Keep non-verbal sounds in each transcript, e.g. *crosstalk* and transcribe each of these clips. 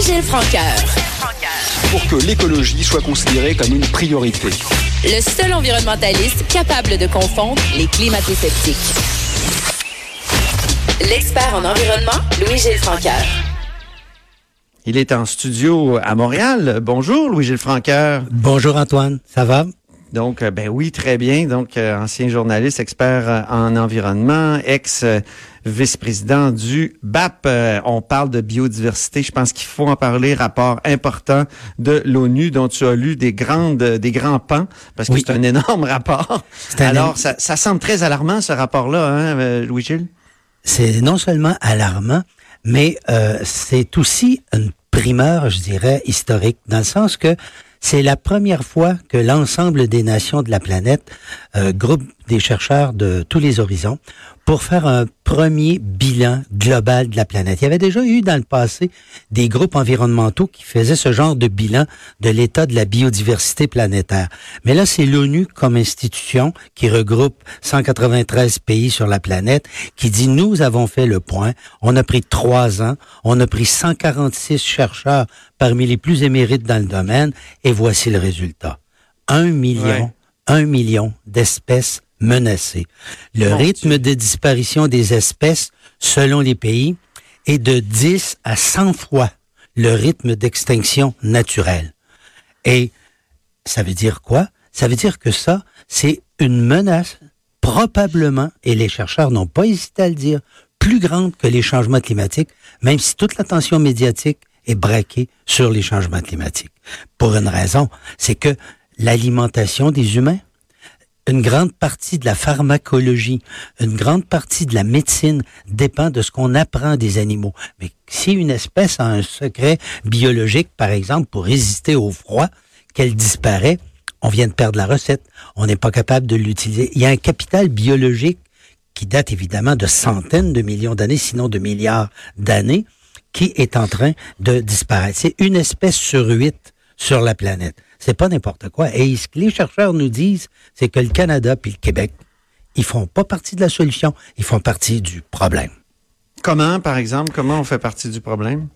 Louis-Gilles Francaire. Pour que l'écologie soit considérée comme une priorité. Le seul environnementaliste capable de confondre les climato-sceptiques. L'expert en environnement, Louis-Gilles Francaire. Il est en studio à Montréal. Bonjour, Louis-Gilles Francaire. Bonjour, Antoine. Ça va? Donc, euh, ben oui, très bien. Donc, euh, ancien journaliste, expert euh, en environnement, ex-vice-président du BAP. on parle de biodiversité. Je pense qu'il faut en parler. Rapport important de l'ONU dont tu as lu des grandes, des grands pans, parce que c'est un énorme rapport. *laughs* Alors, ça, ça semble très alarmant, ce rapport-là, hein, Louis-Gilles? c'est non seulement alarmant, mais euh, c'est aussi une primeur, je dirais, historique, dans le sens que c'est la première fois que l'ensemble des nations de la planète euh, groupe des chercheurs de tous les horizons pour faire un premier bilan global de la planète. Il y avait déjà eu dans le passé des groupes environnementaux qui faisaient ce genre de bilan de l'état de la biodiversité planétaire. Mais là, c'est l'ONU comme institution qui regroupe 193 pays sur la planète qui dit nous avons fait le point. On a pris trois ans. On a pris 146 chercheurs parmi les plus émérites dans le domaine et voici le résultat. Un million, un million d'espèces menacées. Le rythme de disparition des espèces, selon les pays, est de 10 à 100 fois le rythme d'extinction naturelle. Et ça veut dire quoi? Ça veut dire que ça, c'est une menace probablement, et les chercheurs n'ont pas hésité à le dire, plus grande que les changements climatiques, même si toute l'attention médiatique est braquée sur les changements climatiques. Pour une raison, c'est que l'alimentation des humains, une grande partie de la pharmacologie, une grande partie de la médecine dépend de ce qu'on apprend des animaux. Mais si une espèce a un secret biologique, par exemple, pour résister au froid, qu'elle disparaît, on vient de perdre la recette. On n'est pas capable de l'utiliser. Il y a un capital biologique qui date évidemment de centaines de millions d'années, sinon de milliards d'années, qui est en train de disparaître. C'est une espèce sur huit sur la planète. C'est pas n'importe quoi. Et ce que les chercheurs nous disent, c'est que le Canada puis le Québec, ils font pas partie de la solution, ils font partie du problème. Comment, par exemple, comment on fait partie du problème?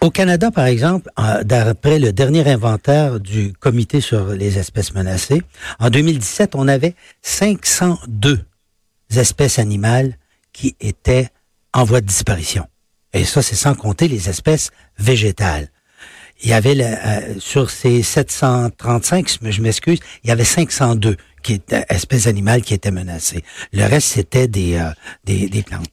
Au Canada, par exemple, d'après le dernier inventaire du Comité sur les espèces menacées, en 2017, on avait 502 espèces animales qui étaient en voie de disparition. Et ça, c'est sans compter les espèces végétales il y avait euh, sur ces 735, je m'excuse, il y avait 502 qui étaient espèces animales qui étaient menacées. Le reste c'était des, euh, des, des plantes.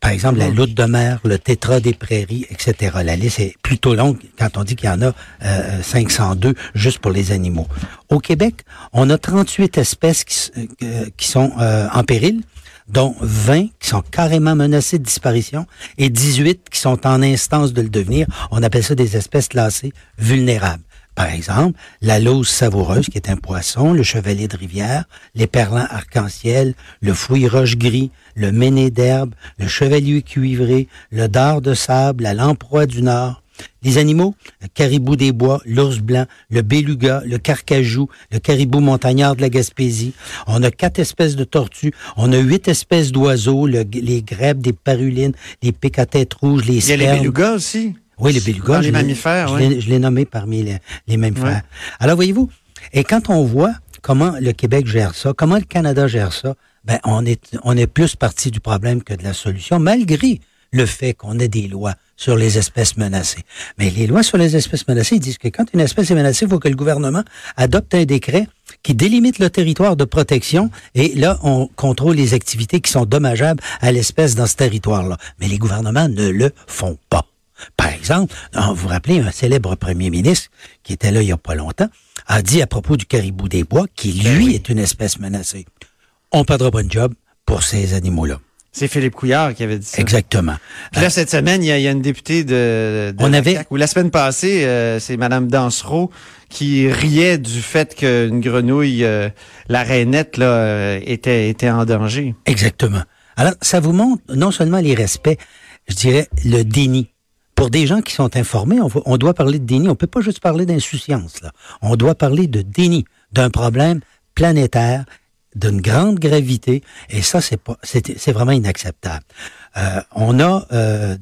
Par exemple, la loutre de mer, le tétra des prairies, etc. La liste est plutôt longue quand on dit qu'il y en a euh, 502 juste pour les animaux. Au Québec, on a 38 espèces qui, euh, qui sont en péril dont 20 qui sont carrément menacées de disparition et 18 qui sont en instance de le devenir. On appelle ça des espèces classées vulnérables. Par exemple, la lose savoureuse, qui est un poisson, le chevalier de rivière, les perlins arc-en-ciel, le fouille roche gris, le méné d'herbe, le chevalier cuivré, le dard de sable, la lamproie du nord, les animaux, le caribou des bois, l'ours blanc, le beluga, le carcajou, le caribou montagnard de la Gaspésie. On a quatre espèces de tortues. On a huit espèces d'oiseaux, les grèbes, des parulines, les pics à tête rouge, les spermes. Il y a les belugas aussi. Oui, les belugas. les mammifères, oui. Je l'ai nommé parmi les, les mammifères. Alors, voyez-vous, et quand on voit comment le Québec gère ça, comment le Canada gère ça, ben, on est, on est plus parti du problème que de la solution, malgré le fait qu'on ait des lois sur les espèces menacées. Mais les lois sur les espèces menacées disent que quand une espèce est menacée, il faut que le gouvernement adopte un décret qui délimite le territoire de protection et là, on contrôle les activités qui sont dommageables à l'espèce dans ce territoire-là. Mais les gouvernements ne le font pas. Par exemple, vous vous rappelez, un célèbre premier ministre qui était là il y a pas longtemps a dit à propos du caribou des bois, qui ben lui est une espèce menacée. On perdra de job pour ces animaux-là. C'est Philippe Couillard qui avait dit ça. Exactement. Puis là, cette semaine, il y a, il y a une députée de, de On la avait- ou la semaine passée, euh, c'est Madame Dansereau qui riait du fait qu'une grenouille, euh, la rainette, là, euh, était, était en danger. Exactement. Alors, ça vous montre non seulement les respects, je dirais le déni. Pour des gens qui sont informés, on, on doit parler de déni. On peut pas juste parler d'insouciance. Là. On doit parler de déni d'un problème planétaire d'une grande gravité. Et ça, c'est pas, c'est, vraiment inacceptable. Euh, on a euh,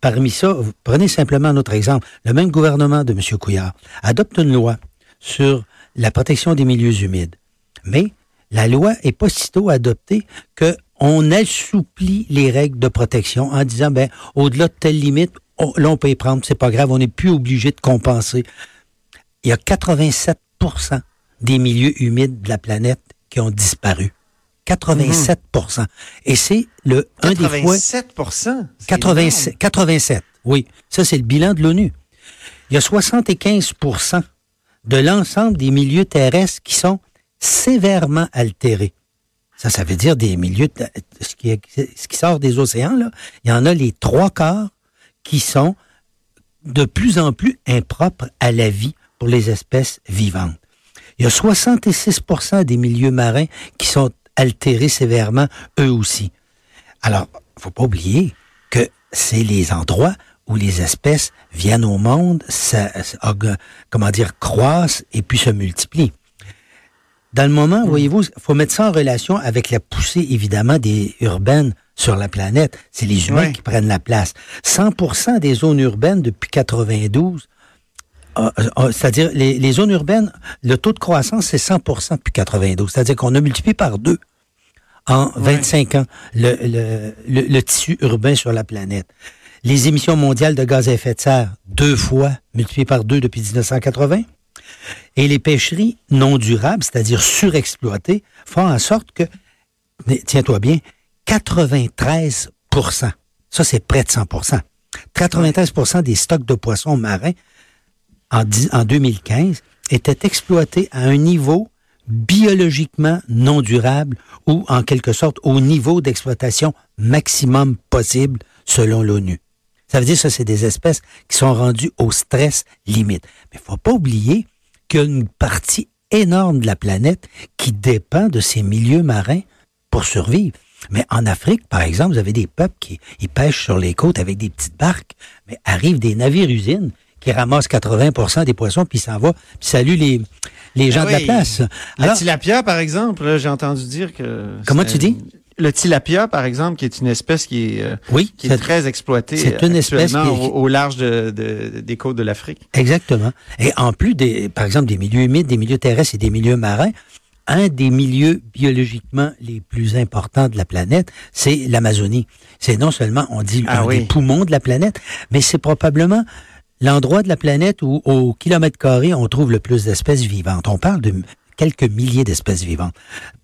parmi ça, vous prenez simplement un autre exemple. Le même gouvernement de M. Couillard adopte une loi sur la protection des milieux humides. Mais la loi est pas sitôt adoptée que on assouplit les règles de protection en disant ben au-delà de telle limite, on, là on peut y prendre, c'est pas grave, on n'est plus obligé de compenser. Il y a 87% des milieux humides de la planète qui ont disparu. 87% Et c'est le un des fois 87 c'est 87, énorme. 87, oui. Ça, c'est le bilan de l'ONU. Il y a 75% de l'ensemble des milieux terrestres qui sont sévèrement altérés. Ça, ça veut dire des milieux, ce qui, ce qui sort des océans, là, il y en a les trois quarts qui sont de plus en plus impropres à la vie pour les espèces vivantes. Il y a 66% des milieux marins qui sont altérés sévèrement, eux aussi. Alors, faut pas oublier que c'est les endroits où les espèces viennent au monde, ça, ça- aug- comment dire, croissent et puis se multiplient. Dans le moment, voyez-vous, faut mettre ça en relation avec la poussée, évidemment, des urbaines sur la planète. C'est les humains qui prennent la place. 100% des zones urbaines depuis 92, ah, ah, c'est-à-dire les, les zones urbaines, le taux de croissance, c'est 100% depuis 92. C'est-à-dire qu'on a multiplié par deux en 25 ans le, le, le, le tissu urbain sur la planète. Les émissions mondiales de gaz à effet de serre, deux fois, multipliées par deux depuis 1980. Et les pêcheries non durables, c'est-à-dire surexploitées, font en sorte que, tiens-toi bien, 93% ça c'est près de 100% 93% des stocks de poissons marins en, dix- en 2015 étaient exploités à un niveau biologiquement non durable ou en quelque sorte au niveau d'exploitation maximum possible selon l'ONU. Ça veut dire que c'est des espèces qui sont rendues au stress limite. Mais il faut pas oublier qu'il y a une partie énorme de la planète qui dépend de ces milieux marins pour survivre. Mais en Afrique, par exemple, vous avez des peuples qui pêchent sur les côtes avec des petites barques, mais arrivent des navires-usines qui ramassent 80 des poissons, puis s'en va, puis saluent les, les gens Ah de la place. Le Alors, tilapia, par exemple, j'ai entendu dire que... Comment tu dis? Le tilapia, par exemple, qui est une espèce qui est, euh, oui, qui est très exploitée c'est une espèce qui est- au, au large de, de- des côtes de l'Afrique. Exactement. Et en plus des, par exemple, des milieux humides, des milieux terrestres et des milieux marins, un des milieux biologiquement les plus importants de la planète, c'est l'Amazonie. C'est non seulement, on dit, Ah un oui. des poumons de la planète, mais c'est probablement l'endroit de la planète où, au kilomètre carré, on trouve le plus d'espèces vivantes. On parle de quelques milliers d'espèces vivantes.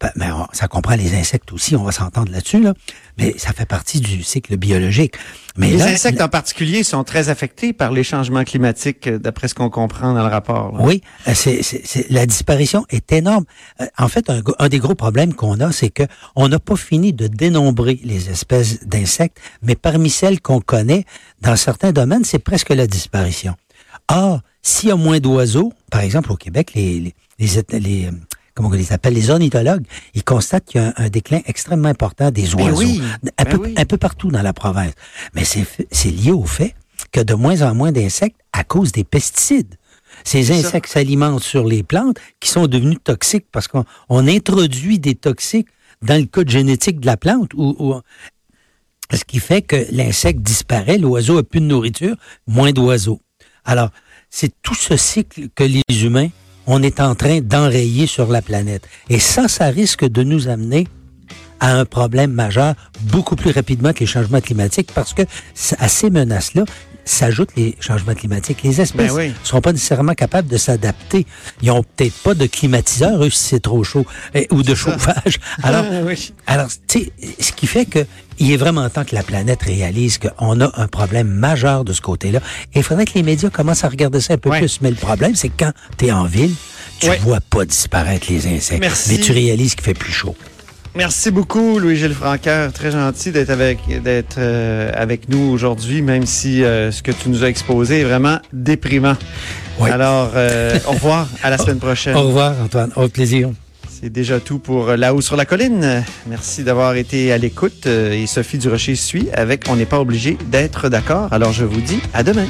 Ben, on- ça comprend les insectes aussi, on va s'entendre là-dessus, là. Mais ça fait partie du cycle biologique. Mais Les là, insectes en particulier sont très affectés par les changements climatiques, euh, d'après ce qu'on comprend dans le rapport. là. Oui, euh, c'est, c'est- c'est- la disparition est énorme. Euh, En fait, un des gros problèmes qu'on a, c'est que on n'a pas fini de dénombrer les espèces d'insectes, mais parmi celles qu'on connaît, dans certains domaines, c'est presque la disparition. Or, s'il y a moins d'oiseaux, par exemple au Québec, les, les, les, comment on les appelle, les ornithologues, ils constatent qu'il y a un, un déclin extrêmement important des Ben oiseaux. oui, un, ben peu, oui. un peu partout dans la province. Mais c'est, lié au fait que de moins en moins d'insectes à cause des pesticides. Ces insectes s'alimentent sur les plantes qui sont devenues toxiques parce qu'on on introduit des toxiques dans le code génétique de la plante ou, ou- ce qui fait que l'insecte disparaît, l'oiseau a plus de nourriture, moins d'oiseaux. Alors, c'est tout ce cycle que les humains, on est en train d'enrayer sur la planète. Et ça, ça risque de nous amener à un problème majeur beaucoup plus rapidement que les changements climatiques parce que à ces menaces-là s'ajoutent les changements climatiques. Les espèces Ben oui. ne seront pas nécessairement capables de s'adapter. Ils ont peut-être pas de climatiseur, eux, si c'est trop chaud, eh, ou de chauffage. *laughs* Alors, Ah, oui. alors, tu sais, ce qui fait que il est vraiment temps que la planète réalise qu'on a un problème majeur de ce côté-là. Et il faudrait que les médias commencent à regarder ça un peu Ouais. plus. Mais le problème, c'est que quand tu es en ville, tu Ouais. vois pas disparaître les insectes. Merci. Mais tu réalises qu'il fait plus chaud. Merci beaucoup, Louis-Gilles Franqueur. Très gentil d'être avec, d'être euh, avec nous aujourd'hui, même si euh, ce que tu nous as exposé est vraiment déprimant. Oui. Alors, euh, au revoir, *laughs* à la semaine prochaine. Au revoir, Antoine. Au plaisir. C'est déjà tout pour Là-haut sur la colline. Merci d'avoir été à l'écoute. Et Sophie Durocher suit avec On n'est pas obligé d'être d'accord. Alors, je vous dis à demain.